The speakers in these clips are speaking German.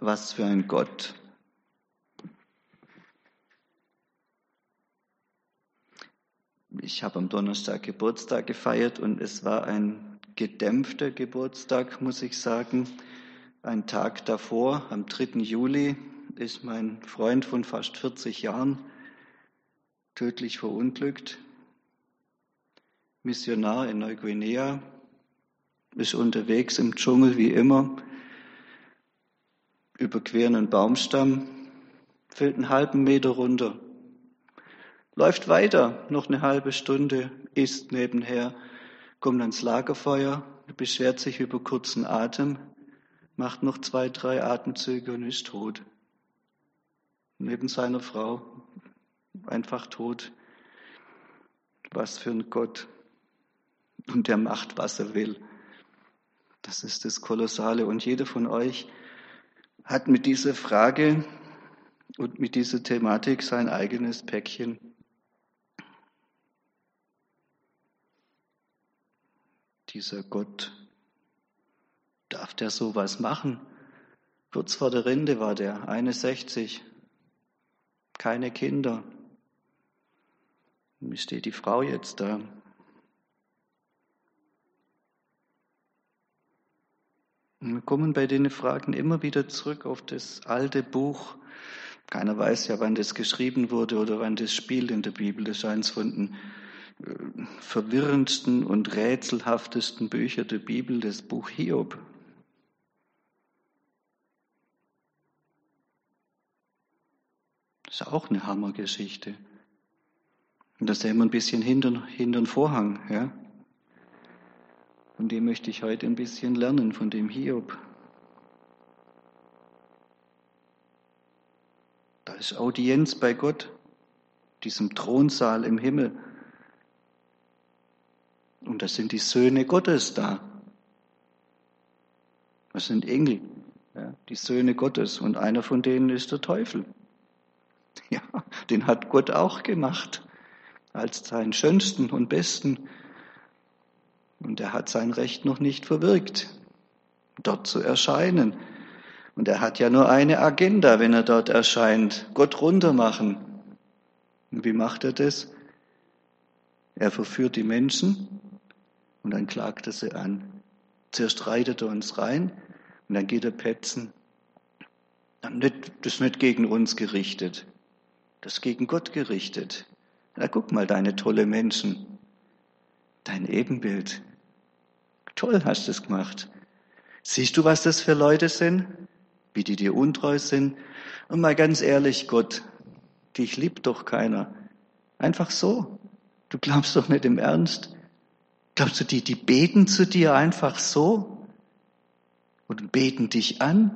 Was für ein Gott. Ich habe am Donnerstag Geburtstag gefeiert und es war ein gedämpfter Geburtstag, muss ich sagen. Ein Tag davor, am 3. Juli, ist mein Freund von fast 40 Jahren tödlich verunglückt. Missionar in Neuguinea, ist unterwegs im Dschungel wie immer, überqueren einen Baumstamm, fällt einen halben Meter runter, läuft weiter, noch eine halbe Stunde, isst nebenher, kommt ans Lagerfeuer, beschwert sich über kurzen Atem, macht noch zwei, drei Atemzüge und ist tot. Neben seiner Frau, einfach tot. Was für ein Gott. Und der macht, was er will. Das ist das Kolossale. Und jeder von euch hat mit dieser Frage und mit dieser Thematik sein eigenes Päckchen. Dieser Gott, darf der sowas machen? Kurz vor der Rinde war der 61, keine Kinder. Wie steht die Frau jetzt da? Wir kommen bei den Fragen immer wieder zurück auf das alte Buch. Keiner weiß ja, wann das geschrieben wurde oder wann das spielt in der Bibel. Das ist eines von den verwirrendsten und rätselhaftesten Bücher der Bibel, das Buch Hiob. Das ist auch eine Hammergeschichte. Und da sehen wir ein bisschen hinter, hinter den Vorhang. Ja? Von dem möchte ich heute ein bisschen lernen, von dem Hiob. Da ist Audienz bei Gott, diesem Thronsaal im Himmel. Und da sind die Söhne Gottes da. Das sind Engel, ja, die Söhne Gottes. Und einer von denen ist der Teufel. Ja, den hat Gott auch gemacht als seinen schönsten und besten und er hat sein Recht noch nicht verwirkt, dort zu erscheinen. Und er hat ja nur eine Agenda, wenn er dort erscheint, Gott runtermachen. Und wie macht er das? Er verführt die Menschen und dann klagt er sie an. Zuerst reitet er uns rein und dann geht er petzen. Das ist nicht gegen uns gerichtet, das ist gegen Gott gerichtet. Na, guck mal, deine tolle Menschen, dein Ebenbild. Toll hast du es gemacht. Siehst du, was das für Leute sind? Wie die dir untreu sind? Und mal ganz ehrlich, Gott, dich liebt doch keiner. Einfach so. Du glaubst doch nicht im Ernst. Glaubst du, die, die beten zu dir einfach so? Und beten dich an?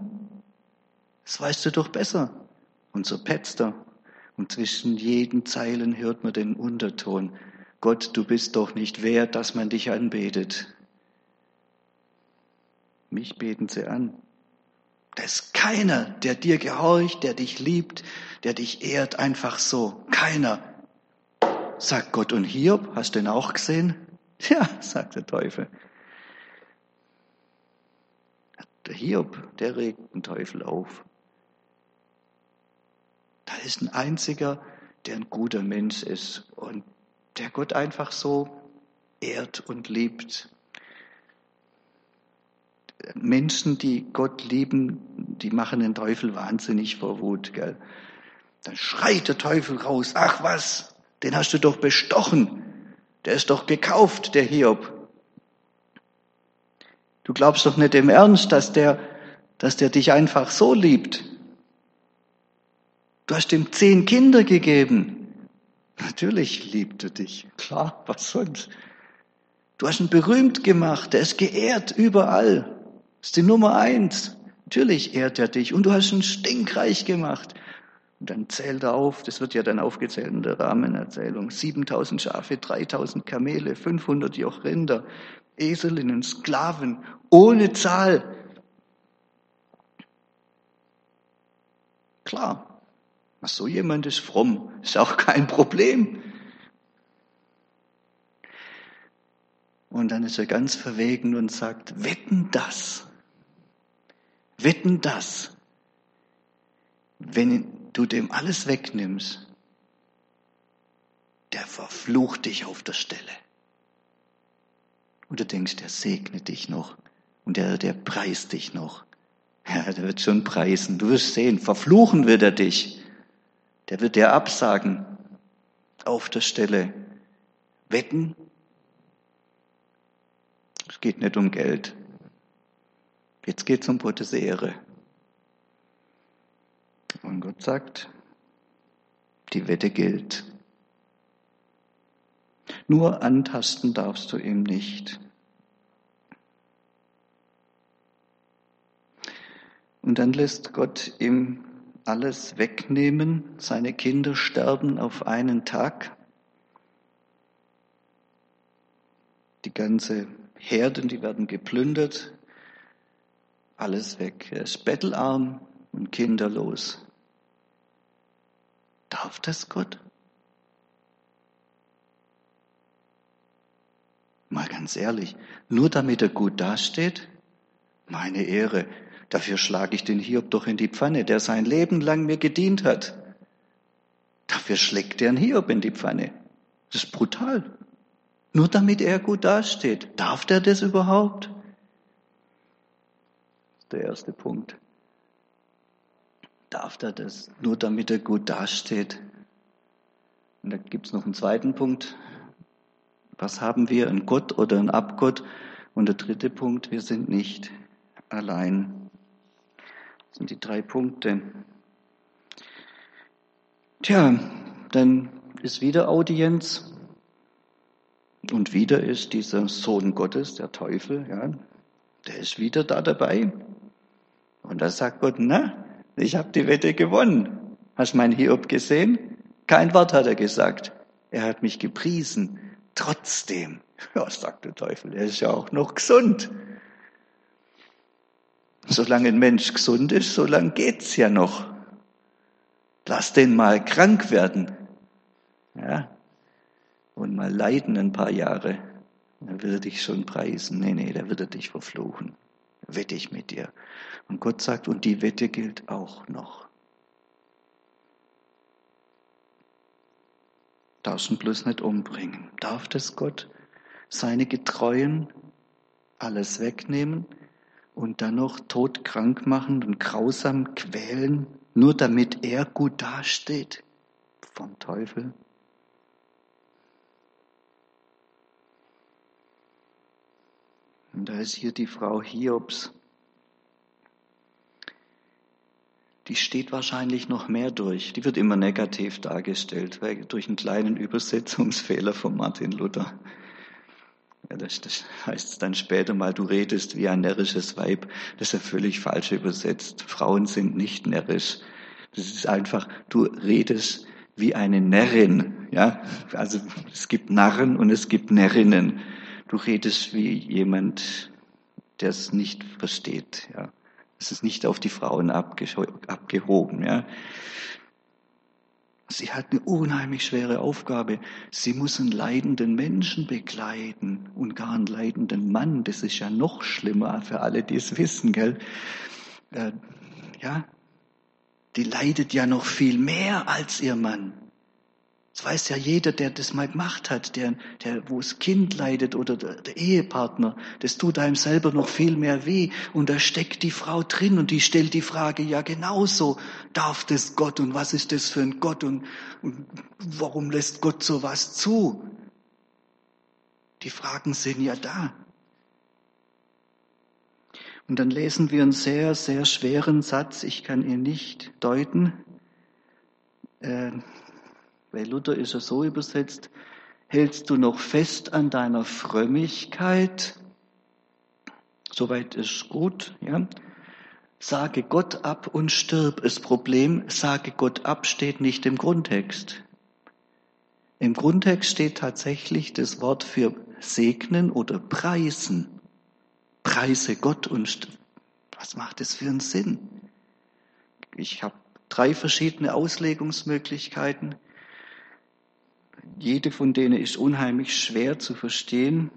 Das weißt du doch besser. Und so petzt er. Und zwischen jeden Zeilen hört man den Unterton. Gott, du bist doch nicht wert, dass man dich anbetet. Mich beten sie an. Da ist keiner, der dir gehorcht, der dich liebt, der dich ehrt, einfach so. Keiner. Sagt Gott und Hiob, hast du ihn auch gesehen? Ja, sagt der Teufel. Der Hiob, der regt den Teufel auf. Da ist ein einziger, der ein guter Mensch ist und der Gott einfach so ehrt und liebt. Menschen, die Gott lieben, die machen den Teufel wahnsinnig vor Wut, gell? Dann schreit der Teufel raus, ach was, den hast du doch bestochen. Der ist doch gekauft, der Hiob. Du glaubst doch nicht im Ernst, dass der, dass der dich einfach so liebt. Du hast ihm zehn Kinder gegeben. Natürlich liebt er dich. Klar, was sonst? Du hast ihn berühmt gemacht. Er ist geehrt überall. Das ist die Nummer eins. Natürlich ehrt er dich und du hast ihn stinkreich gemacht. Und dann zählt er auf, das wird ja dann aufgezählt in der Rahmenerzählung, 7000 Schafe, 3000 Kamele, 500 Jochrinder, Eselinnen, Sklaven, ohne Zahl. Klar, so jemand ist fromm, ist auch kein Problem. Und dann ist er ganz verwegen und sagt, wetten das, wetten das, wenn du dem alles wegnimmst, der verflucht dich auf der Stelle. Und du denkst, der segnet dich noch und der, der preist dich noch. Ja, der wird schon preisen. Du wirst sehen, verfluchen wird er dich. Der wird dir absagen auf der Stelle. Wetten? Es geht nicht um Geld. Jetzt geht es um Gottes Ehre. Und Gott sagt, die Wette gilt. Nur antasten darfst du ihm nicht. Und dann lässt Gott ihm alles wegnehmen. Seine Kinder sterben auf einen Tag. Die ganze Herden, die werden geplündert. Alles weg. Er ist bettelarm und kinderlos. Darf das Gott? Mal ganz ehrlich, nur damit er gut dasteht? Meine Ehre, dafür schlage ich den Hiob doch in die Pfanne, der sein Leben lang mir gedient hat. Dafür schlägt der einen Hiob in die Pfanne. Das ist brutal. Nur damit er gut dasteht. Darf der das überhaupt? Der erste Punkt darf er das, nur damit er gut dasteht. Und da gibt es noch einen zweiten Punkt. Was haben wir, ein Gott oder ein Abgott? Und der dritte Punkt, wir sind nicht allein. Das sind die drei Punkte. Tja, dann ist wieder Audienz. Und wieder ist dieser Sohn Gottes, der Teufel, ja, der ist wieder da dabei. Und da sagt Gott, na, ich habe die Wette gewonnen. Hast mein Hiob gesehen? Kein Wort hat er gesagt. Er hat mich gepriesen. Trotzdem, ja, sagt der Teufel, er ist ja auch noch gesund. Solange ein Mensch gesund ist, solange geht's ja noch. Lass den mal krank werden. Ja. Und mal leiden ein paar Jahre. Dann wird er dich schon preisen. Nee, nee, der wird er dich verfluchen wette ich mit dir. Und Gott sagt, und die Wette gilt auch noch. Darfst ihn bloß nicht umbringen. Darf das Gott seine Getreuen alles wegnehmen und dann noch todkrank machen und grausam quälen, nur damit er gut dasteht vom Teufel? Und da ist hier die Frau Hiobs. Die steht wahrscheinlich noch mehr durch. Die wird immer negativ dargestellt, durch einen kleinen Übersetzungsfehler von Martin Luther. Ja, das, das heißt dann später mal, du redest wie ein närrisches Weib. Das ist ja völlig falsch übersetzt. Frauen sind nicht närrisch. Das ist einfach, du redest wie eine Närrin. Ja, also es gibt Narren und es gibt Närrinnen. Du redest wie jemand, der es nicht versteht. Ja. Es ist nicht auf die Frauen abgehoben. Ja. Sie hat eine unheimlich schwere Aufgabe. Sie muss einen leidenden Menschen begleiten und gar einen leidenden Mann. Das ist ja noch schlimmer für alle, die es wissen, gell? Äh, ja, die leidet ja noch viel mehr als ihr Mann. Das weiß ja jeder, der das mal gemacht hat, der, der, wo das Kind leidet oder der, der Ehepartner. Das tut einem selber noch viel mehr weh. Und da steckt die Frau drin und die stellt die Frage, ja genauso, darf das Gott und was ist das für ein Gott und, und warum lässt Gott sowas zu? Die Fragen sind ja da. Und dann lesen wir einen sehr, sehr schweren Satz, ich kann ihn nicht deuten. Äh, bei Luther ist er so übersetzt, hältst du noch fest an deiner Frömmigkeit? Soweit ist gut, ja. Sage Gott ab und stirb. Das Problem, sage Gott ab, steht nicht im Grundtext. Im Grundtext steht tatsächlich das Wort für segnen oder preisen. Preise Gott und was macht das für einen Sinn? Ich habe drei verschiedene Auslegungsmöglichkeiten. Jede von denen ist unheimlich schwer zu verstehen.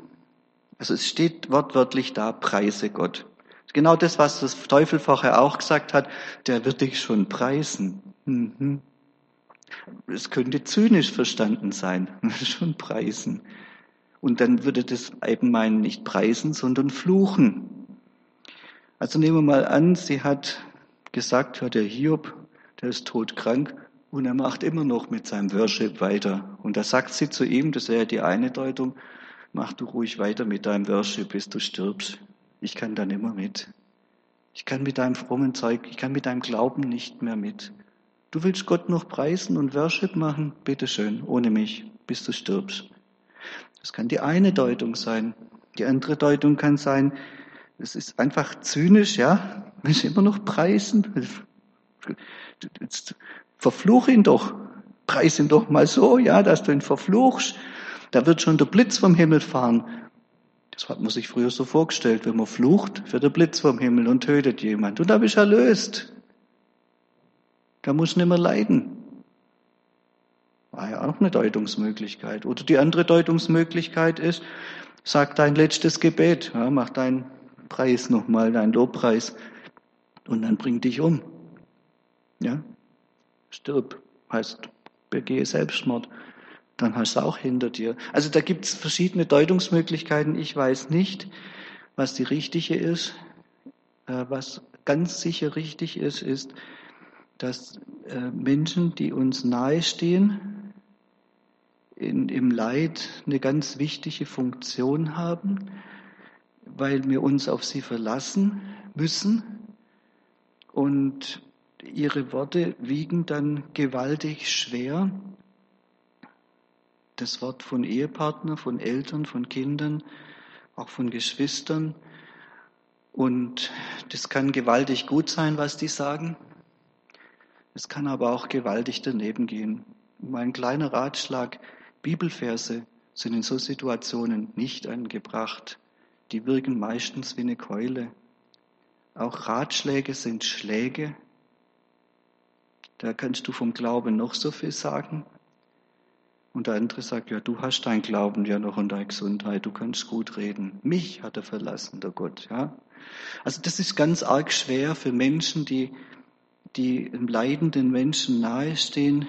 Also es steht wortwörtlich da, preise Gott. genau das, was das Teufel vorher auch gesagt hat, der wird dich schon preisen. Mhm. Es könnte zynisch verstanden sein, schon preisen. Und dann würde das eben meinen, nicht preisen, sondern fluchen. Also nehmen wir mal an, sie hat gesagt, ja, der Hiob, der ist todkrank und er macht immer noch mit seinem Worship weiter. Und da sagt sie zu ihm, das wäre die eine Deutung, mach du ruhig weiter mit deinem Worship, bis du stirbst. Ich kann da nicht mehr mit. Ich kann mit deinem frommen Zeug, ich kann mit deinem Glauben nicht mehr mit. Du willst Gott noch preisen und Worship machen? Bitteschön, ohne mich, bis du stirbst. Das kann die eine Deutung sein. Die andere Deutung kann sein, es ist einfach zynisch, ja. Willst du immer noch preisen? Jetzt verfluch ihn doch. Preis ihn doch mal so, ja, dass du ihn verfluchst. Da wird schon der Blitz vom Himmel fahren. Das hat man sich früher so vorgestellt. Wenn man flucht, wird der Blitz vom Himmel und tötet jemand. Und da bist du erlöst. Da muss nicht mehr leiden. War ja auch eine Deutungsmöglichkeit. Oder die andere Deutungsmöglichkeit ist, sag dein letztes Gebet, ja, mach deinen Preis nochmal, deinen Lobpreis, und dann bring dich um. Ja, stirb, heißt, begehe Selbstmord. Dann hast du auch hinter dir. Also da gibt es verschiedene Deutungsmöglichkeiten. Ich weiß nicht, was die richtige ist. Äh, was ganz sicher richtig ist, ist, dass äh, Menschen, die uns nahestehen, in, im Leid eine ganz wichtige Funktion haben, weil wir uns auf sie verlassen müssen und ihre Worte wiegen dann gewaltig schwer. Das Wort von Ehepartner, von Eltern, von Kindern, auch von Geschwistern. Und das kann gewaltig gut sein, was die sagen. Es kann aber auch gewaltig daneben gehen. Mein kleiner Ratschlag, Bibelverse sind in so Situationen nicht angebracht. Die wirken meistens wie eine Keule. Auch Ratschläge sind Schläge. Da kannst du vom Glauben noch so viel sagen. Und der andere sagt, ja, du hast dein Glauben ja noch und deine Gesundheit, du kannst gut reden. Mich hat er verlassen, der Gott, ja. Also das ist ganz arg schwer für Menschen, die die einem leidenden Menschen nahestehen,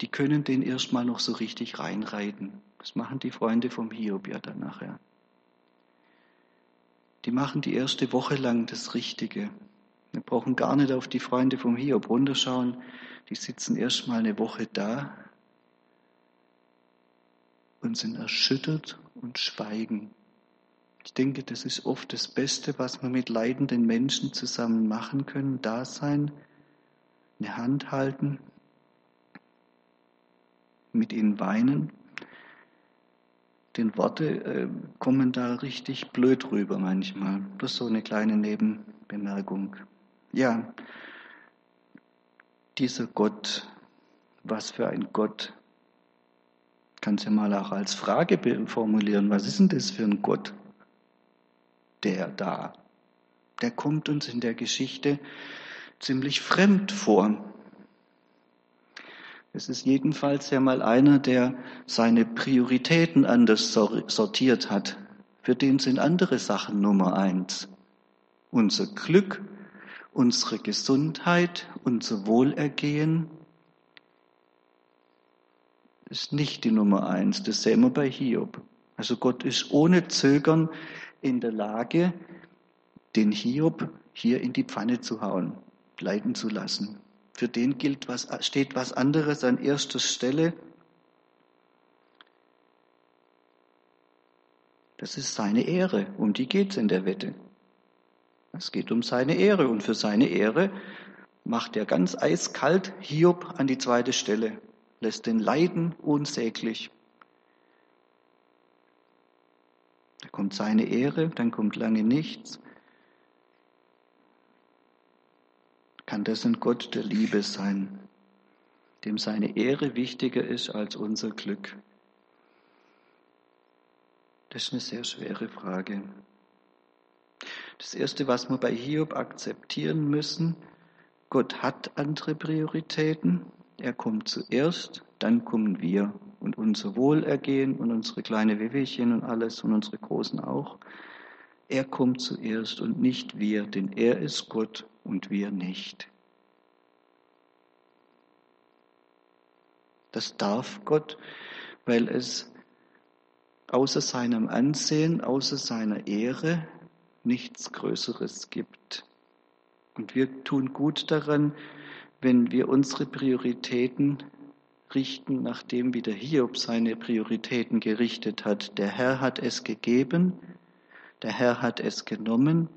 die können den erstmal noch so richtig reinreiten. Das machen die Freunde vom Hiob ja dann nachher. Die machen die erste Woche lang das Richtige. Wir brauchen gar nicht auf die Freunde vom Hiob runterschauen. Die sitzen erstmal eine Woche da und sind erschüttert und schweigen. Ich denke, das ist oft das Beste, was wir mit leidenden Menschen zusammen machen können, da sein, eine Hand halten, mit ihnen weinen. Den Worte äh, kommen da richtig blöd rüber manchmal. Bloß so eine kleine Nebenbemerkung. Ja, dieser Gott, was für ein Gott, kannst du mal auch als Frage formulieren. Was ist denn das für ein Gott? Der da. Der kommt uns in der Geschichte ziemlich fremd vor. Es ist jedenfalls ja mal einer, der seine Prioritäten anders sortiert hat. Für den sind andere Sachen Nummer eins. Unser Glück, unsere Gesundheit, unser Wohlergehen ist nicht die Nummer eins. Das sehen wir bei Hiob. Also Gott ist ohne Zögern in der Lage, den Hiob hier in die Pfanne zu hauen leiden zu lassen. Für den gilt was, steht was anderes an erster Stelle. Das ist seine Ehre. Um die geht es in der Wette. Es geht um seine Ehre. Und für seine Ehre macht er ganz eiskalt Hiob an die zweite Stelle, lässt den leiden unsäglich. Da kommt seine Ehre, dann kommt lange nichts. kann das ein Gott der Liebe sein, dem seine Ehre wichtiger ist als unser Glück? Das ist eine sehr schwere Frage. Das Erste, was wir bei Hiob akzeptieren müssen, Gott hat andere Prioritäten. Er kommt zuerst, dann kommen wir und unser Wohlergehen und unsere kleine Wehwehchen und alles und unsere Großen auch. Er kommt zuerst und nicht wir, denn er ist Gott und wir nicht. Das darf Gott, weil es außer seinem Ansehen, außer seiner Ehre nichts Größeres gibt. Und wir tun gut daran, wenn wir unsere Prioritäten richten, nachdem wie der Hiob seine Prioritäten gerichtet hat. Der Herr hat es gegeben, der Herr hat es genommen.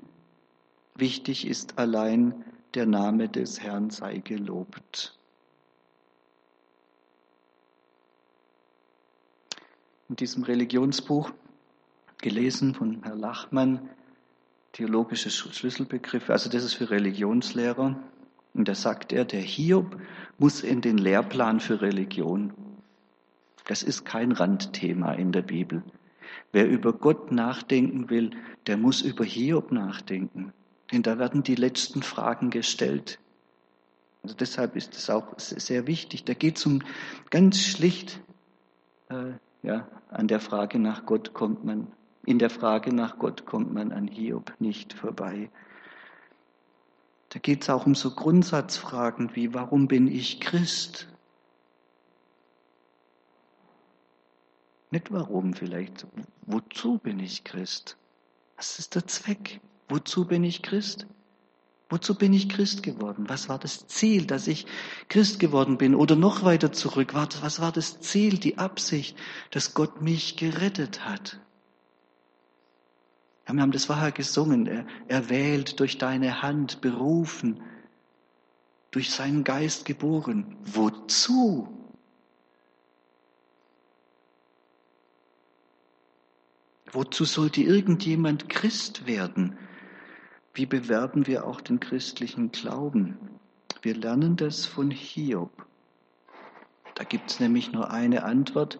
Wichtig ist allein, der Name des Herrn sei gelobt. In diesem Religionsbuch, gelesen von Herrn Lachmann, theologische Schlüsselbegriffe, also das ist für Religionslehrer. Und da sagt er, der Hiob muss in den Lehrplan für Religion. Das ist kein Randthema in der Bibel. Wer über Gott nachdenken will, der muss über Hiob nachdenken. Denn da werden die letzten Fragen gestellt. Also deshalb ist es auch sehr wichtig. Da geht es um ganz schlicht, äh, ja, an der Frage nach Gott kommt man in der Frage nach Gott kommt man an Hiob nicht vorbei. Da geht es auch um so Grundsatzfragen wie, warum bin ich Christ? Nicht warum vielleicht, wozu bin ich Christ? Was ist der Zweck? Wozu bin ich Christ? Wozu bin ich Christ geworden? Was war das Ziel, dass ich Christ geworden bin? Oder noch weiter zurück, was war das Ziel, die Absicht, dass Gott mich gerettet hat? Ja, wir haben das vorher gesungen. Er, erwählt durch deine Hand, berufen, durch seinen Geist geboren. Wozu? Wozu sollte irgendjemand Christ werden? Wie bewerben wir auch den christlichen Glauben? Wir lernen das von Hiob. Da gibt es nämlich nur eine Antwort,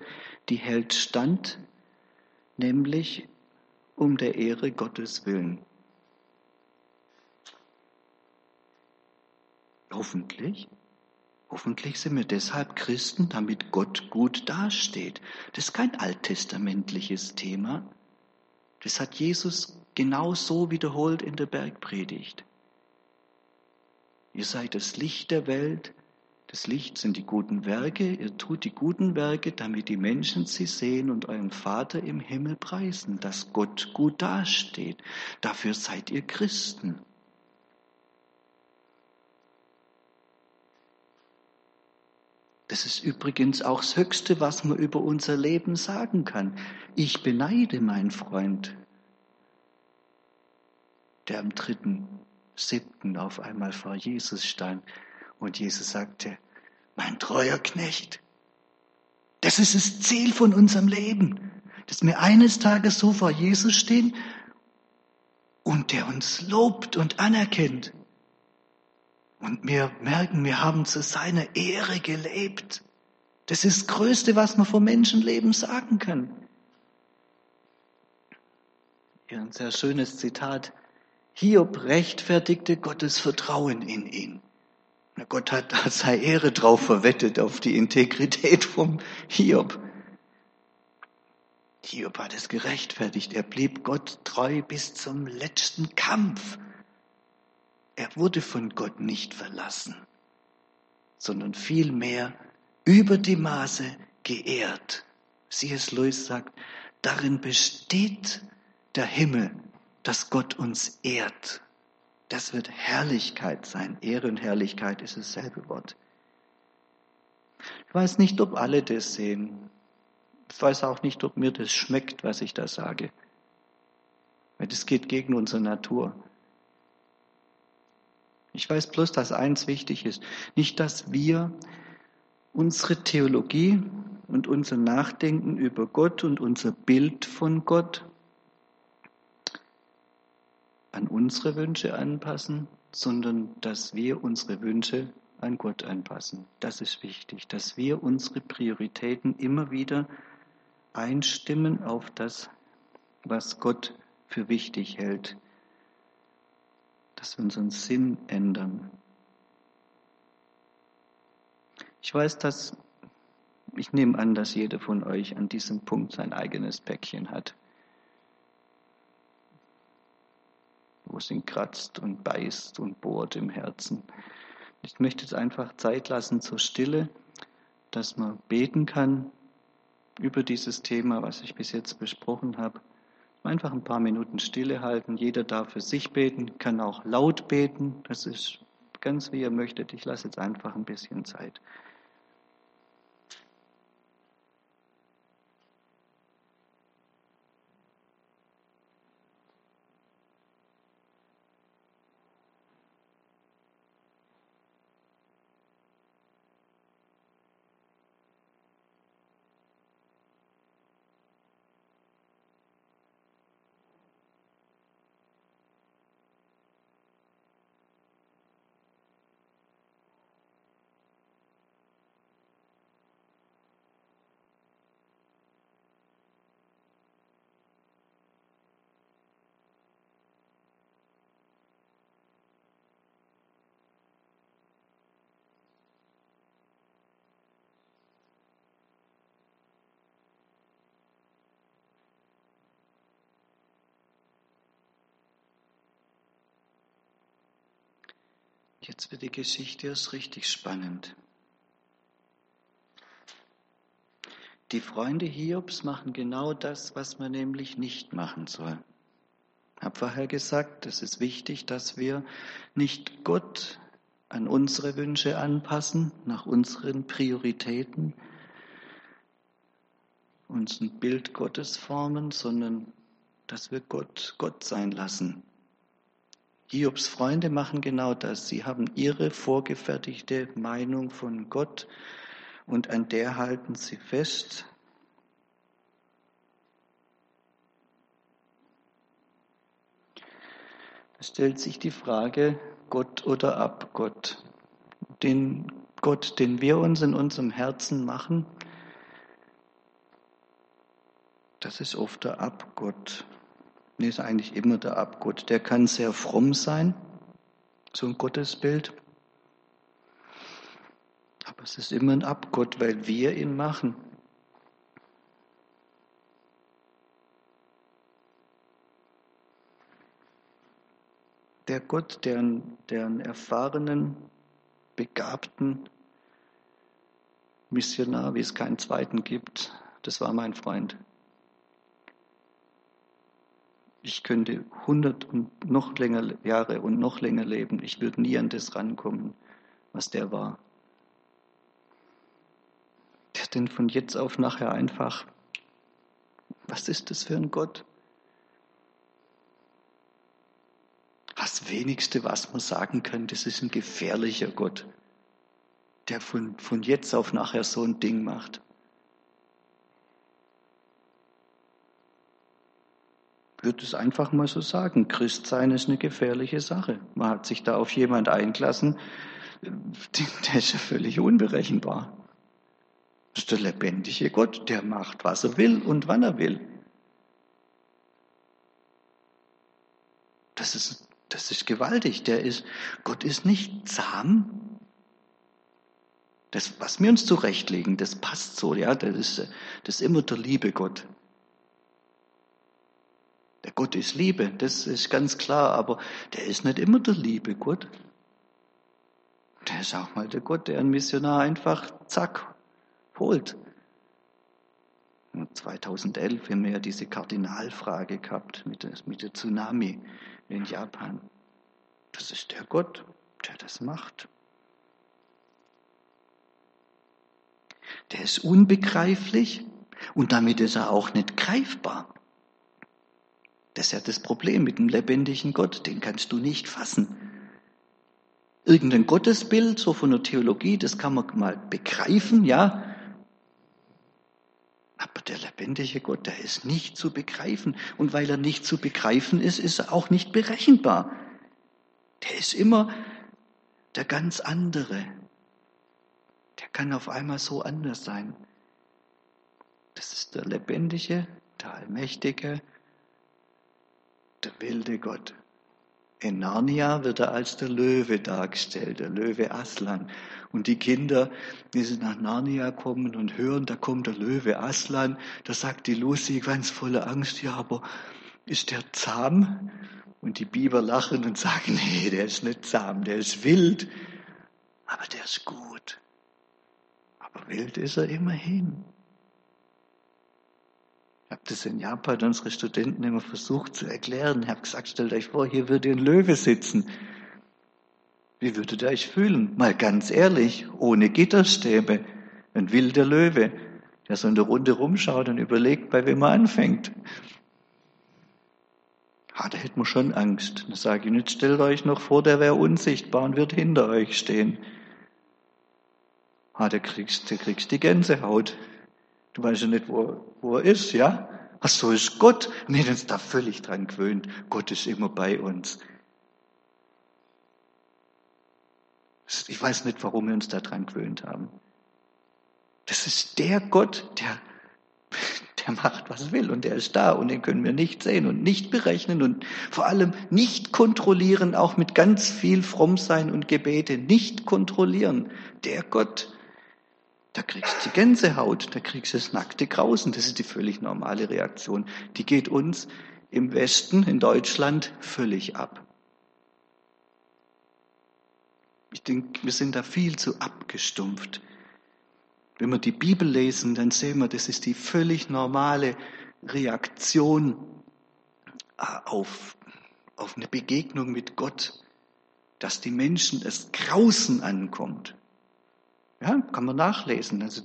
die hält stand, nämlich um der Ehre Gottes willen. Hoffentlich. Hoffentlich sind wir deshalb Christen, damit Gott gut dasteht. Das ist kein alttestamentliches Thema. Das hat Jesus genau so wiederholt in der Bergpredigt. Ihr seid das Licht der Welt, das Licht sind die guten Werke. Ihr tut die guten Werke, damit die Menschen sie sehen und euren Vater im Himmel preisen, dass Gott gut dasteht. Dafür seid ihr Christen. Das ist übrigens auch das Höchste, was man über unser Leben sagen kann. Ich beneide meinen Freund, der am dritten, siebten auf einmal vor Jesus stand und Jesus sagte, mein treuer Knecht, das ist das Ziel von unserem Leben, dass wir eines Tages so vor Jesus stehen und der uns lobt und anerkennt. Und wir merken, wir haben zu seiner Ehre gelebt. Das ist das Größte, was man vom Menschenleben sagen kann. Hier ein sehr schönes Zitat. Hiob rechtfertigte Gottes Vertrauen in ihn. Gott hat da seine Ehre drauf verwettet, auf die Integrität vom Hiob. Hiob hat es gerechtfertigt. Er blieb Gott treu bis zum letzten Kampf. Er wurde von Gott nicht verlassen, sondern vielmehr über die Maße geehrt. C.S. Lewis sagt, darin besteht der Himmel, dass Gott uns ehrt. Das wird Herrlichkeit sein. Ehre und Herrlichkeit ist dasselbe Wort. Ich weiß nicht, ob alle das sehen. Ich weiß auch nicht, ob mir das schmeckt, was ich da sage. Weil das geht gegen unsere Natur. Ich weiß bloß, dass eins wichtig ist. Nicht, dass wir unsere Theologie und unser Nachdenken über Gott und unser Bild von Gott an unsere Wünsche anpassen, sondern dass wir unsere Wünsche an Gott anpassen. Das ist wichtig, dass wir unsere Prioritäten immer wieder einstimmen auf das, was Gott für wichtig hält, dass wir unseren Sinn ändern. Ich weiß, dass ich nehme an, dass jeder von euch an diesem Punkt sein eigenes Päckchen hat. Wo es ihn kratzt und beißt und bohrt im Herzen. Ich möchte jetzt einfach Zeit lassen zur Stille, dass man beten kann über dieses Thema, was ich bis jetzt besprochen habe. Einfach ein paar Minuten Stille halten. Jeder darf für sich beten, kann auch laut beten. Das ist ganz wie ihr möchtet. Ich lasse jetzt einfach ein bisschen Zeit. Jetzt wird die Geschichte erst richtig spannend. Die Freunde Hiobs machen genau das, was man nämlich nicht machen soll. Ich habe vorher gesagt, es ist wichtig, dass wir nicht Gott an unsere Wünsche anpassen, nach unseren Prioritäten, uns ein Bild Gottes formen, sondern dass wir Gott Gott sein lassen. Hiobs Freunde machen genau das. Sie haben ihre vorgefertigte Meinung von Gott und an der halten sie fest. Es stellt sich die Frage, Gott oder Abgott. Den Gott, den wir uns in unserem Herzen machen, das ist oft der Abgott. Nee, ist eigentlich immer der Abgott. Der kann sehr fromm sein, so ein Gottesbild. Aber es ist immer ein Abgott, weil wir ihn machen. Der Gott, der, einen erfahrenen, begabten Missionar, wie es keinen zweiten gibt, das war mein Freund. Ich könnte hundert und noch länger Jahre und noch länger leben. Ich würde nie an das rankommen, was der war. Der denn von jetzt auf nachher einfach, was ist das für ein Gott? Das wenigste, was man sagen kann, das ist ein gefährlicher Gott, der von, von jetzt auf nachher so ein Ding macht. Würde es einfach mal so sagen. Christsein ist eine gefährliche Sache. Man hat sich da auf jemand eingelassen, der ist ja völlig unberechenbar. Das ist der lebendige Gott, der macht, was er will und wann er will. Das ist, das ist gewaltig. Der ist, Gott ist nicht zahm. Das, was wir uns zurechtlegen, das passt so, ja. Das ist, das ist immer der liebe Gott. Der Gott ist Liebe, das ist ganz klar, aber der ist nicht immer der liebe Gott. Der ist auch mal der Gott, der einen Missionar einfach zack holt. 2011 haben wir ja diese Kardinalfrage gehabt mit der, mit der Tsunami in Japan. Das ist der Gott, der das macht. Der ist unbegreiflich und damit ist er auch nicht greifbar. Das ist ja das Problem mit dem lebendigen Gott, den kannst du nicht fassen. Irgendein Gottesbild, so von der Theologie, das kann man mal begreifen, ja. Aber der lebendige Gott, der ist nicht zu begreifen. Und weil er nicht zu begreifen ist, ist er auch nicht berechenbar. Der ist immer der ganz andere. Der kann auf einmal so anders sein. Das ist der lebendige, der allmächtige, der wilde Gott. In Narnia wird er als der Löwe dargestellt, der Löwe Aslan. Und die Kinder, die sie nach Narnia kommen und hören, da kommt der Löwe Aslan, da sagt die Lucy ganz voller Angst, ja, aber ist der zahm? Und die Biber lachen und sagen, nee, der ist nicht zahm, der ist wild, aber der ist gut. Aber wild ist er immerhin. Das in Japan unsere Studenten immer versucht zu erklären. Ich habe gesagt, stellt euch vor, hier würde ein Löwe sitzen. Wie würdet ihr euch fühlen? Mal ganz ehrlich, ohne Gitterstäbe. Ein wilder Löwe, der so in der Runde rumschaut und überlegt, bei wem er anfängt. Ah, da hätte man schon Angst. Dann sage ich, jetzt stellt euch noch vor, der wäre unsichtbar und wird hinter euch stehen. Ah, da kriegst, da kriegst die Gänsehaut. Du weißt ja nicht, wo, wo er ist, ja? Ach so ist Gott. Wir sind da völlig dran gewöhnt. Gott ist immer bei uns. Ich weiß nicht, warum wir uns da dran gewöhnt haben. Das ist der Gott, der, der macht, was er will und der ist da und den können wir nicht sehen und nicht berechnen und vor allem nicht kontrollieren, auch mit ganz viel Frommsein und Gebete, nicht kontrollieren. Der Gott, da kriegst du Gänsehaut, da kriegst du das nackte Grausen. Das ist die völlig normale Reaktion. Die geht uns im Westen, in Deutschland, völlig ab. Ich denke, wir sind da viel zu abgestumpft. Wenn wir die Bibel lesen, dann sehen wir, das ist die völlig normale Reaktion äh, auf, auf eine Begegnung mit Gott, dass die Menschen es Grausen ankommt. Ja, kann man nachlesen. Also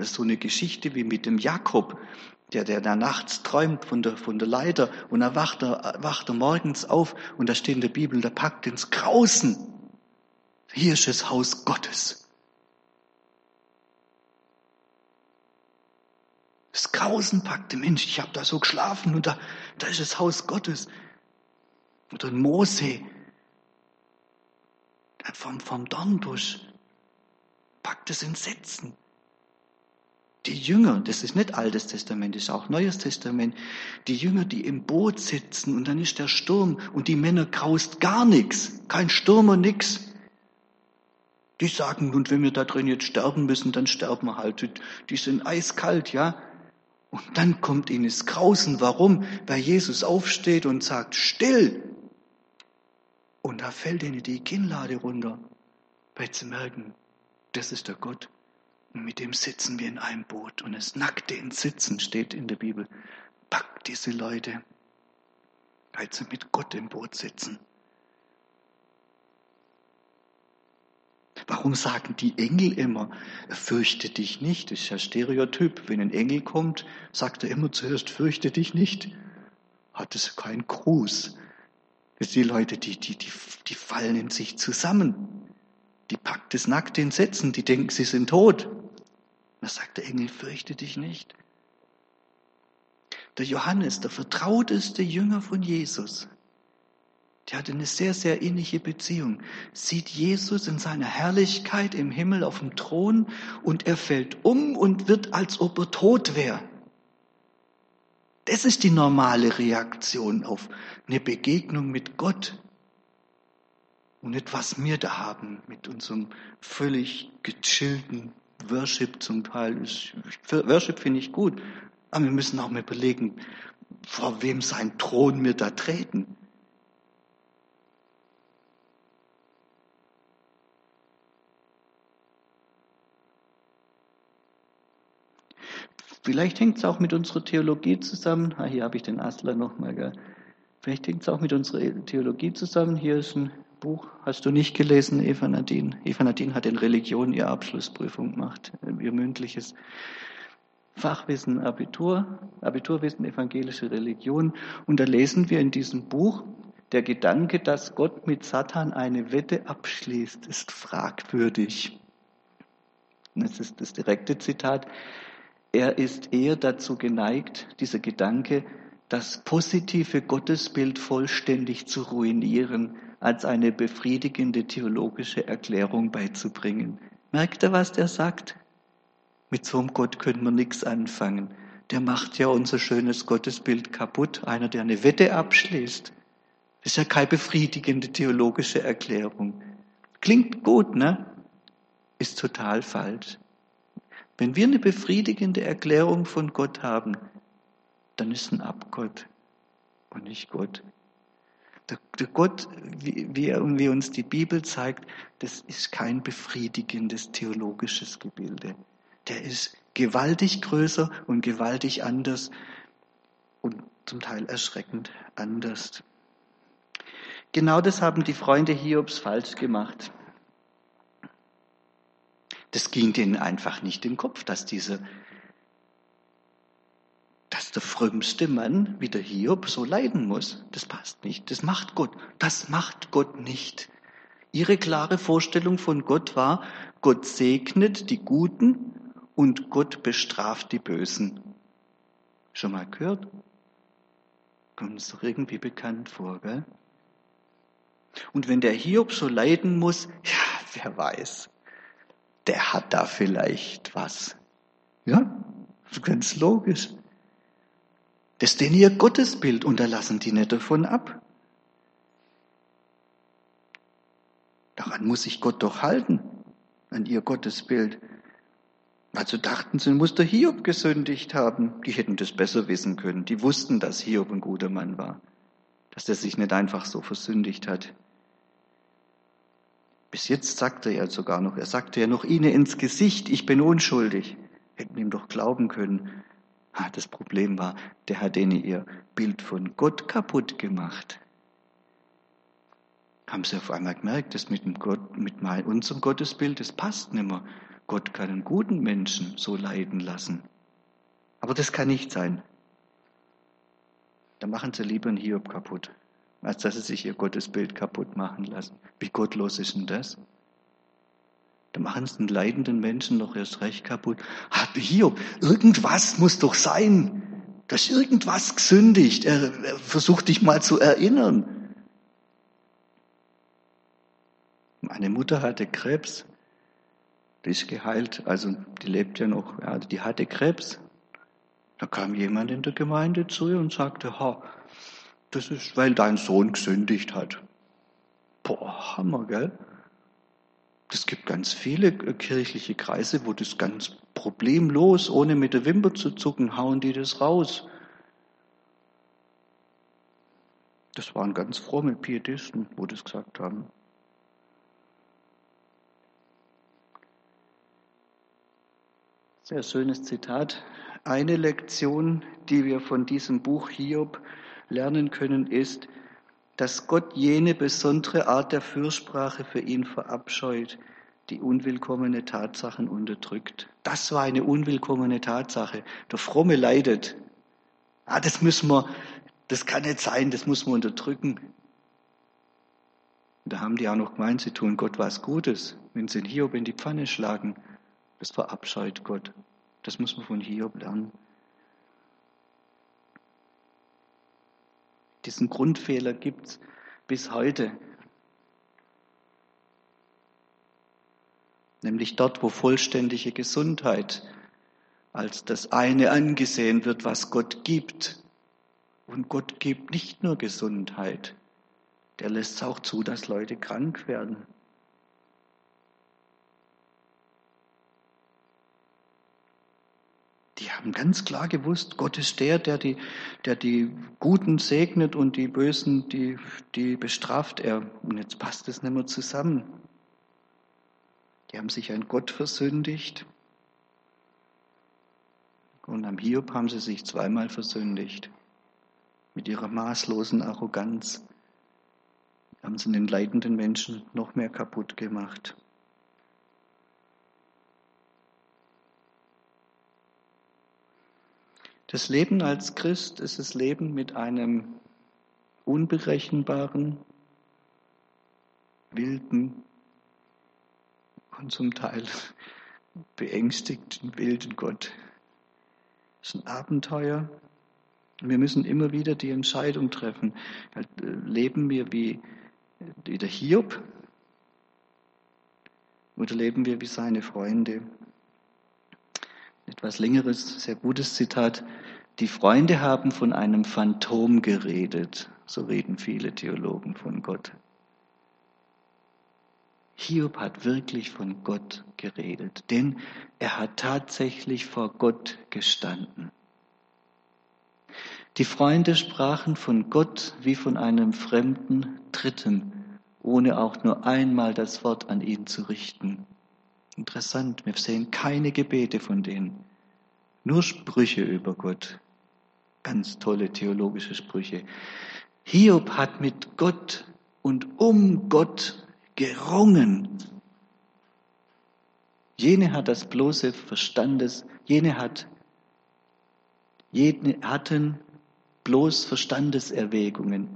so eine Geschichte wie mit dem Jakob, der, der da nachts träumt von der, von der Leiter und er wacht, er wacht er morgens auf und da steht in der Bibel, der packt ins Grausen. Hier ist das Haus Gottes. Das Grausen packte Mensch, ich habe da so geschlafen und da, da ist das Haus Gottes. Oder Mose, vom, vom Dornbusch packt es Entsetzen. Die Jünger, das ist nicht Altes Testament, das ist auch Neues Testament, die Jünger, die im Boot sitzen und dann ist der Sturm und die Männer graust gar nichts, kein Sturm und nix. Die sagen, und wenn wir da drin jetzt sterben müssen, dann sterben wir halt. Die sind eiskalt, ja. Und dann kommt ihnen das Grausen. Warum? Weil Jesus aufsteht und sagt, still. Und da fällt ihnen die Kinnlade runter, weil sie merken, das ist der Gott. Und mit dem sitzen wir in einem Boot. Und das nackte Sitzen steht in der Bibel. Packt diese Leute, weil sie mit Gott im Boot sitzen. Warum sagen die Engel immer, fürchte dich nicht? Das ist ja Stereotyp. Wenn ein Engel kommt, sagt er immer zuerst, fürchte dich nicht. Hat es keinen Gruß. Die Leute, die, die, die, die fallen in sich zusammen. Die packt es nackt in Sätzen, die denken, sie sind tot. Da sagt der Engel, fürchte dich nicht. Der Johannes, der vertrauteste Jünger von Jesus, der hatte eine sehr, sehr innige Beziehung, sieht Jesus in seiner Herrlichkeit im Himmel auf dem Thron und er fällt um und wird, als ob er tot wäre. Das ist die normale Reaktion auf eine Begegnung mit Gott und nicht, was wir da haben mit unserem völlig gechillten Worship zum Teil. Worship finde ich gut, aber wir müssen auch mal überlegen, vor wem sein Thron wir da treten. Vielleicht hängt es auch mit unserer Theologie zusammen. Ah, hier habe ich den Asler nochmal. Vielleicht hängt es auch mit unserer Theologie zusammen. Hier ist ein Buch hast du nicht gelesen, Eva Nadine. Eva Nadine hat in Religion ihre Abschlussprüfung gemacht, ihr mündliches Fachwissen Abitur, Abiturwissen evangelische Religion. Und da lesen wir in diesem Buch, der Gedanke, dass Gott mit Satan eine Wette abschließt, ist fragwürdig. Das ist das direkte Zitat. Er ist eher dazu geneigt, dieser Gedanke, das positive Gottesbild vollständig zu ruinieren, als eine befriedigende theologische Erklärung beizubringen. Merkt ihr, was der sagt? Mit so einem Gott können wir nichts anfangen. Der macht ja unser schönes Gottesbild kaputt. Einer, der eine Wette abschließt. Das ist ja keine befriedigende theologische Erklärung. Klingt gut, ne? Ist total falsch. Wenn wir eine befriedigende Erklärung von Gott haben, dann ist ein Abgott und nicht Gott. Der, der Gott, wie, wie, wie uns die Bibel zeigt, das ist kein befriedigendes theologisches Gebilde. Der ist gewaltig größer und gewaltig anders und zum Teil erschreckend anders. Genau das haben die Freunde Hiobs falsch gemacht. Das ging denen einfach nicht den Kopf, dass dieser, dass der frömmste Mann wie der Hiob so leiden muss. Das passt nicht. Das macht Gott. Das macht Gott nicht. Ihre klare Vorstellung von Gott war, Gott segnet die Guten und Gott bestraft die Bösen. Schon mal gehört? Kommt uns doch irgendwie bekannt vor, gell? Und wenn der Hiob so leiden muss, ja, wer weiß, der hat da vielleicht was. Ja, ganz logisch. Ist denn ihr Gottesbild und da lassen die nicht davon ab. Daran muss sich Gott doch halten, an ihr Gottesbild. Also dachten sie, muss der Hiob gesündigt haben. Die hätten das besser wissen können. Die wussten, dass Hiob ein guter Mann war. Dass er sich nicht einfach so versündigt hat. Bis jetzt sagte er sogar noch, er sagte ja noch ihnen ins Gesicht, ich bin unschuldig. Hätten ihm doch glauben können. Das Problem war, der hat denen ihr Bild von Gott kaputt gemacht. Haben sie auf einmal gemerkt, dass mit, dem Gott, mit unserem Gottesbild, das passt nicht mehr. Gott kann einen guten Menschen so leiden lassen. Aber das kann nicht sein. Da machen sie lieber einen Hiob kaputt, als dass sie sich ihr Gottesbild kaputt machen lassen. Wie gottlos ist denn das? Da machen sie einen leidenden Menschen noch erst recht kaputt. Hat Hiob, irgendwas muss doch sein. Da ist irgendwas gesündigt. Er, er versucht dich mal zu erinnern. Meine Mutter hatte Krebs. Die ist geheilt, also die lebt ja noch, ja, die hatte Krebs. Da kam jemand in der Gemeinde zu ihr und sagte, ha, das ist, weil dein Sohn gesündigt hat. Boah, Hammer, gell? Es gibt ganz viele kirchliche Kreise, wo das ganz problemlos, ohne mit der Wimper zu zucken, hauen die das raus. Das waren ganz fromme Pietisten, wo das gesagt haben. Sehr schönes Zitat. Eine Lektion, die wir von diesem Buch Hiob lernen können, ist, dass Gott jene besondere Art der Fürsprache für ihn verabscheut, die unwillkommene Tatsachen unterdrückt. Das war eine unwillkommene Tatsache. Der Fromme leidet. Ah, das müssen wir, das kann nicht sein, das muss man unterdrücken. da haben die auch noch gemeint, sie tun Gott was Gutes, wenn sie den Hiob in die Pfanne schlagen. Das verabscheut Gott. Das muss man von Hiob lernen. Diesen Grundfehler gibt es bis heute. Nämlich dort, wo vollständige Gesundheit als das eine angesehen wird, was Gott gibt. Und Gott gibt nicht nur Gesundheit, der lässt es auch zu, dass Leute krank werden. Die haben ganz klar gewusst, Gott ist der, der die, der die Guten segnet und die Bösen, die, die bestraft er. Und jetzt passt es nicht mehr zusammen. Die haben sich an Gott versündigt. Und am Hiob haben sie sich zweimal versündigt. Mit ihrer maßlosen Arroganz haben sie den leidenden Menschen noch mehr kaputt gemacht. Das Leben als Christ ist das Leben mit einem unberechenbaren, wilden und zum Teil beängstigten, wilden Gott. Es ist ein Abenteuer. Wir müssen immer wieder die Entscheidung treffen. Leben wir wie der Hiob oder leben wir wie seine Freunde? Etwas längeres, sehr gutes Zitat. Die Freunde haben von einem Phantom geredet. So reden viele Theologen von Gott. Hiob hat wirklich von Gott geredet, denn er hat tatsächlich vor Gott gestanden. Die Freunde sprachen von Gott wie von einem fremden Dritten, ohne auch nur einmal das Wort an ihn zu richten. Interessant, wir sehen keine Gebete von denen, nur Sprüche über Gott. Ganz tolle theologische Sprüche. Hiob hat mit Gott und um Gott gerungen. Jene hat das bloße Verstandes, jene hat, jene hatten bloß Verstandeserwägungen.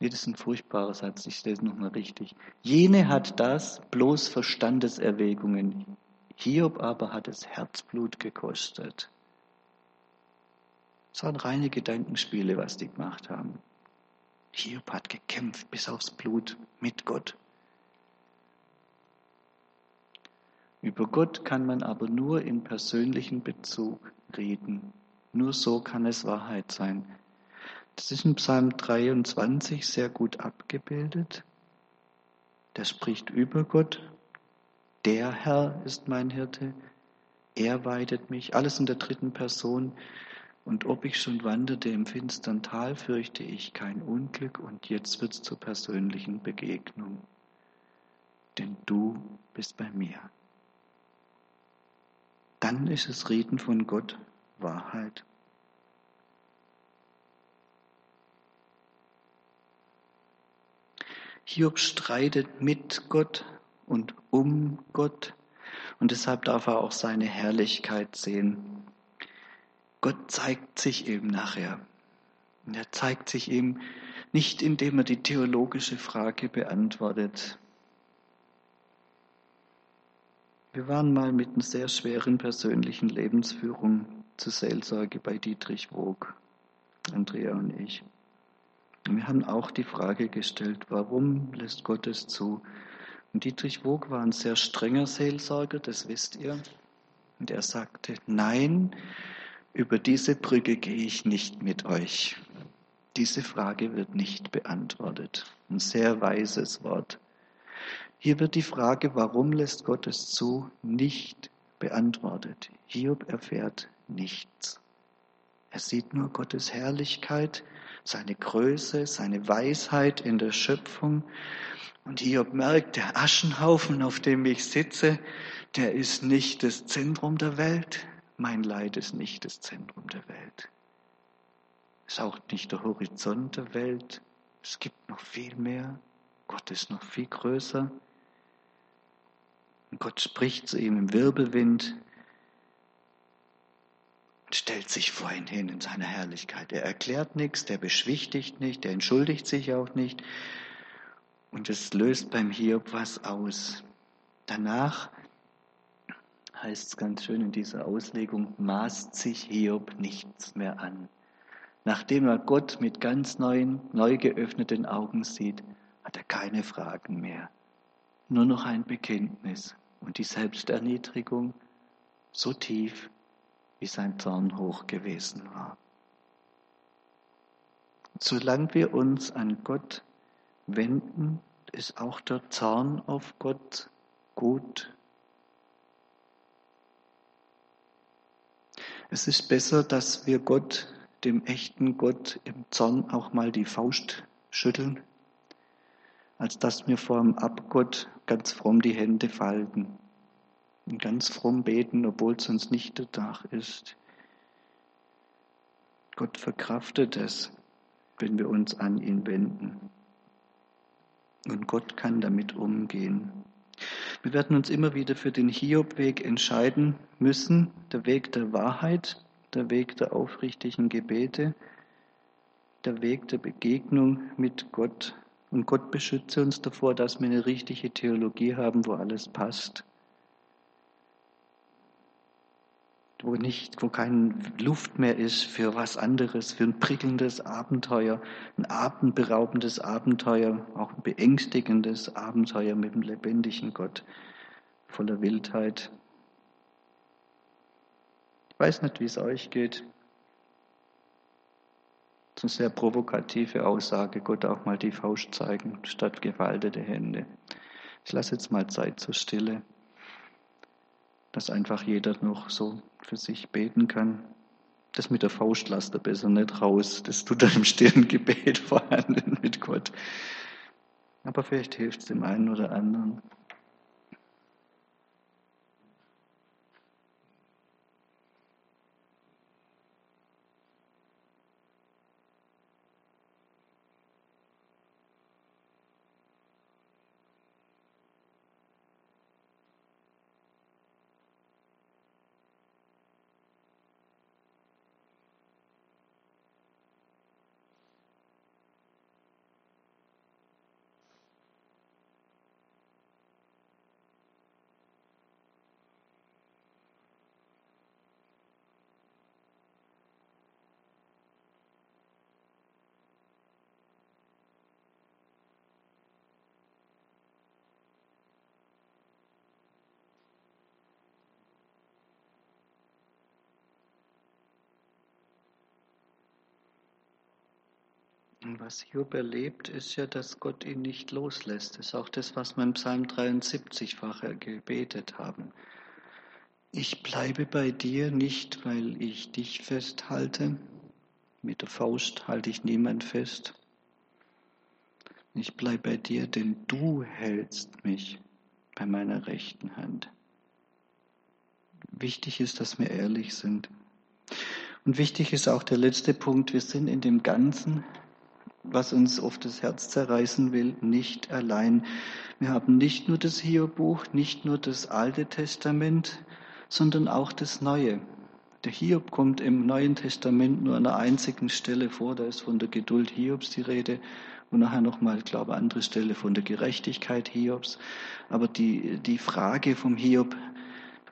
Nee, das ist ein furchtbarer Satz, ich stelle es nochmal richtig. Jene hat das bloß Verstandeserwägungen. Hiob aber hat es Herzblut gekostet. Es waren reine Gedankenspiele, was die gemacht haben. Hiob hat gekämpft bis aufs Blut mit Gott. Über Gott kann man aber nur im persönlichen Bezug reden. Nur so kann es Wahrheit sein. Das ist in Psalm 23 sehr gut abgebildet. Der spricht über Gott. Der Herr ist mein Hirte. Er weidet mich. Alles in der dritten Person. Und ob ich schon wanderte im finstern Tal, fürchte ich kein Unglück, und jetzt wird's zur persönlichen Begegnung. Denn du bist bei mir. Dann ist es Reden von Gott Wahrheit. Hiob streitet mit Gott und um Gott und deshalb darf er auch seine Herrlichkeit sehen. Gott zeigt sich ihm nachher. Und er zeigt sich ihm nicht, indem er die theologische Frage beantwortet. Wir waren mal mit einer sehr schweren persönlichen Lebensführung zur Seelsorge bei Dietrich Wog, Andrea und ich. Und wir haben auch die Frage gestellt, warum lässt Gott es zu? Und Dietrich Wog war ein sehr strenger Seelsorger, das wisst ihr. Und er sagte, nein, über diese Brücke gehe ich nicht mit euch. Diese Frage wird nicht beantwortet. Ein sehr weises Wort. Hier wird die Frage, warum lässt Gott es zu, nicht beantwortet. Hiob erfährt nichts. Er sieht nur Gottes Herrlichkeit, seine Größe, seine Weisheit in der Schöpfung. Und Hiob merkt, der Aschenhaufen, auf dem ich sitze, der ist nicht das Zentrum der Welt. Mein Leid ist nicht das Zentrum der Welt. Es ist auch nicht der Horizont der Welt. Es gibt noch viel mehr. Gott ist noch viel größer. Und Gott spricht zu ihm im Wirbelwind und stellt sich vor ihn hin in seiner Herrlichkeit. Er erklärt nichts, der beschwichtigt nicht, der entschuldigt sich auch nicht. Und es löst beim Hiob was aus. Danach heißt es ganz schön in dieser Auslegung, maßt sich Hiob nichts mehr an. Nachdem er Gott mit ganz neuen, neu geöffneten Augen sieht, hat er keine Fragen mehr. Nur noch ein Bekenntnis und die Selbsterniedrigung so tief, wie sein Zorn hoch gewesen war. Solange wir uns an Gott wenden, ist auch der Zorn auf Gott gut Es ist besser, dass wir Gott, dem echten Gott, im Zorn auch mal die Faust schütteln, als dass wir vor dem Abgott ganz fromm die Hände falten und ganz fromm beten, obwohl es uns nicht der Tag ist. Gott verkraftet es, wenn wir uns an ihn wenden. Und Gott kann damit umgehen. Wir werden uns immer wieder für den Hiob-Weg entscheiden müssen, der Weg der Wahrheit, der Weg der aufrichtigen Gebete, der Weg der Begegnung mit Gott. Und Gott beschütze uns davor, dass wir eine richtige Theologie haben, wo alles passt. Wo nicht, wo keine Luft mehr ist für was anderes, für ein prickelndes Abenteuer, ein atemberaubendes Abenteuer, auch ein beängstigendes Abenteuer mit dem lebendigen Gott voller Wildheit. Ich weiß nicht, wie es euch geht. Das ist eine sehr provokative Aussage, Gott auch mal die Faust zeigen statt gefaltete Hände. Ich lasse jetzt mal Zeit zur Stille dass einfach jeder noch so für sich beten kann. Das mit der Faust lasst er besser nicht raus. Das tut dann im stillen Gebet vorhanden mit Gott. Aber vielleicht hilft es dem einen oder anderen. Was Hiob erlebt, ist ja, dass Gott ihn nicht loslässt. Das ist auch das, was wir im Psalm 73 facher gebetet haben. Ich bleibe bei dir nicht, weil ich dich festhalte. Mit der Faust halte ich niemand fest. Ich bleibe bei dir, denn du hältst mich bei meiner rechten Hand. Wichtig ist, dass wir ehrlich sind. Und wichtig ist auch der letzte Punkt, wir sind in dem Ganzen was uns oft das Herz zerreißen will, nicht allein. Wir haben nicht nur das Hiob-Buch, nicht nur das Alte Testament, sondern auch das Neue. Der Hiob kommt im Neuen Testament nur an einer einzigen Stelle vor, da ist von der Geduld Hiobs die Rede und nachher nochmal, ich glaube, andere Stelle von der Gerechtigkeit Hiobs. Aber die, die Frage vom Hiob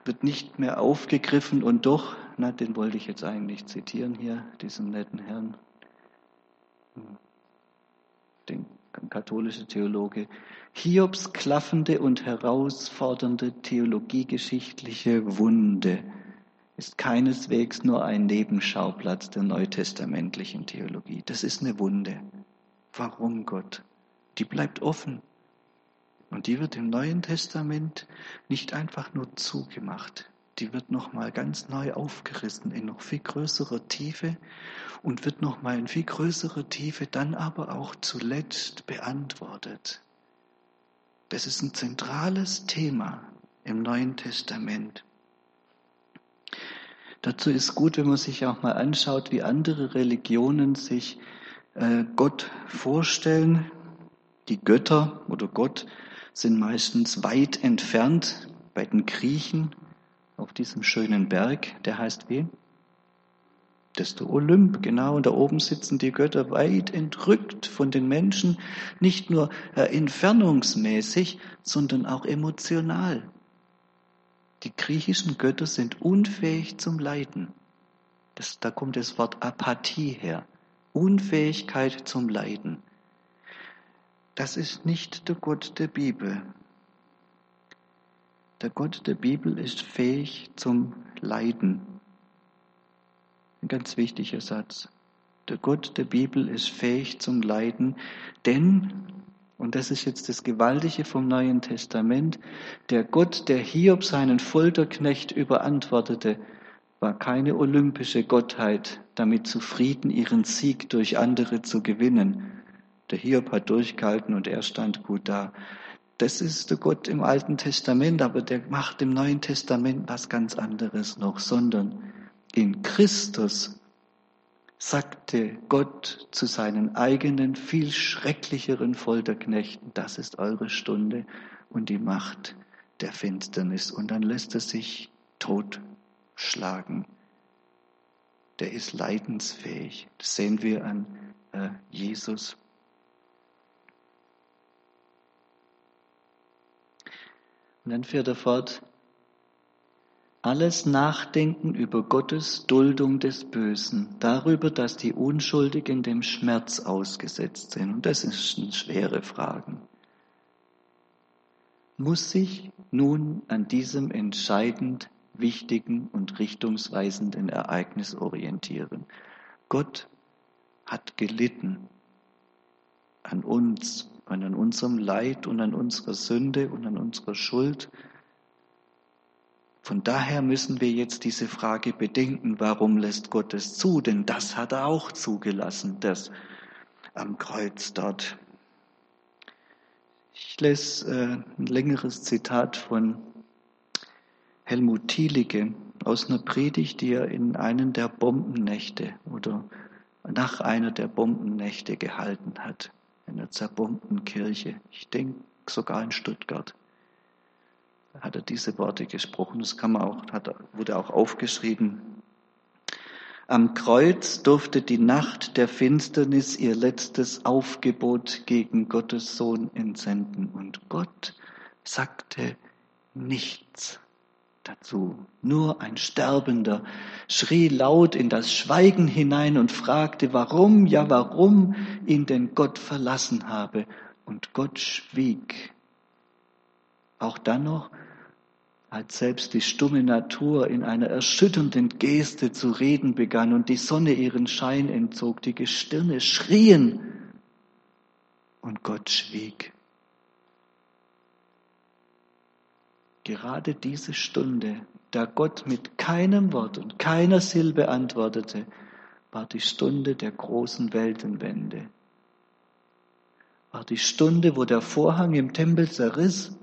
wird nicht mehr aufgegriffen und doch, na, den wollte ich jetzt eigentlich zitieren hier, diesen netten Herrn den katholische Theologe, Hiobs klaffende und herausfordernde theologiegeschichtliche Wunde ist keineswegs nur ein Nebenschauplatz der neutestamentlichen Theologie. Das ist eine Wunde. Warum Gott? Die bleibt offen. Und die wird im Neuen Testament nicht einfach nur zugemacht die wird nochmal ganz neu aufgerissen in noch viel größerer Tiefe und wird nochmal in viel größerer Tiefe dann aber auch zuletzt beantwortet. Das ist ein zentrales Thema im Neuen Testament. Dazu ist gut, wenn man sich auch mal anschaut, wie andere Religionen sich äh, Gott vorstellen. Die Götter oder Gott sind meistens weit entfernt. Bei den Griechen auf diesem schönen Berg, der heißt wie? Das ist der Olymp, genau, und da oben sitzen die Götter weit entrückt von den Menschen, nicht nur äh, entfernungsmäßig, sondern auch emotional. Die griechischen Götter sind unfähig zum Leiden. Das, da kommt das Wort Apathie her. Unfähigkeit zum Leiden. Das ist nicht der Gott der Bibel. Der Gott der Bibel ist fähig zum Leiden. Ein ganz wichtiger Satz. Der Gott der Bibel ist fähig zum Leiden, denn, und das ist jetzt das Gewaltige vom Neuen Testament, der Gott, der Hiob seinen Folterknecht überantwortete, war keine olympische Gottheit, damit zufrieden ihren Sieg durch andere zu gewinnen. Der Hiob hat durchgehalten und er stand gut da. Das ist der Gott im Alten Testament, aber der macht im Neuen Testament was ganz anderes noch, sondern in Christus sagte Gott zu seinen eigenen, viel schrecklicheren Folterknechten, das ist eure Stunde und die Macht der Finsternis. Und dann lässt er sich totschlagen. Der ist leidensfähig. Das sehen wir an äh, Jesus. Und dann fährt er fort, alles Nachdenken über Gottes Duldung des Bösen, darüber, dass die Unschuldigen dem Schmerz ausgesetzt sind, und das ist eine schwere Frage, muss sich nun an diesem entscheidend wichtigen und richtungsweisenden Ereignis orientieren. Gott hat gelitten an uns und an unserem Leid und an unserer Sünde und an unserer Schuld. Von daher müssen wir jetzt diese Frage bedenken, warum lässt Gott es zu? Denn das hat er auch zugelassen, das am Kreuz dort. Ich lese äh, ein längeres Zitat von Helmut Thielicke aus einer Predigt, die er in einen der Bombennächte oder nach einer der Bombennächte gehalten hat, in einer zerbombten Kirche. Ich denke sogar in Stuttgart. Hat er diese Worte gesprochen. Das kann man auch, hat, wurde auch aufgeschrieben. Am Kreuz durfte die Nacht der Finsternis ihr letztes Aufgebot gegen Gottes Sohn entsenden. Und Gott sagte nichts dazu. Nur ein Sterbender schrie laut in das Schweigen hinein und fragte, warum, ja warum ihn denn Gott verlassen habe. Und Gott schwieg. Auch dann noch, als selbst die stumme Natur in einer erschütternden Geste zu reden begann und die Sonne ihren Schein entzog, die Gestirne schrien und Gott schwieg. Gerade diese Stunde, da Gott mit keinem Wort und keiner Silbe antwortete, war die Stunde der großen Weltenwende. War die Stunde, wo der Vorhang im Tempel zerriss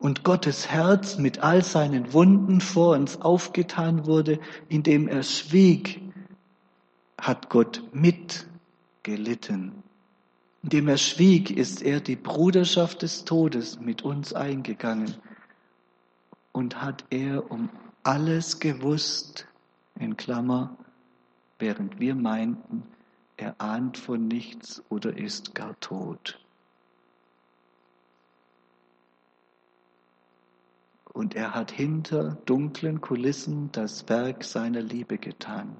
und Gottes Herz mit all seinen Wunden vor uns aufgetan wurde, indem er schwieg, hat Gott mitgelitten. Indem er schwieg, ist er die Bruderschaft des Todes mit uns eingegangen und hat er um alles gewusst, in Klammer, während wir meinten, er ahnt von nichts oder ist gar tot. Und er hat hinter dunklen Kulissen das Werk seiner Liebe getan.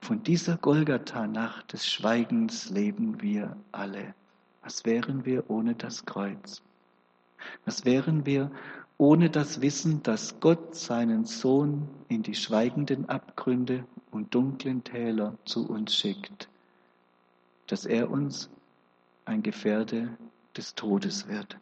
Von dieser Golgatha-Nacht des Schweigens leben wir alle. Was wären wir ohne das Kreuz? Was wären wir ohne das Wissen, dass Gott seinen Sohn in die schweigenden Abgründe und dunklen Täler zu uns schickt, dass er uns ein Gefährde des Todes wird?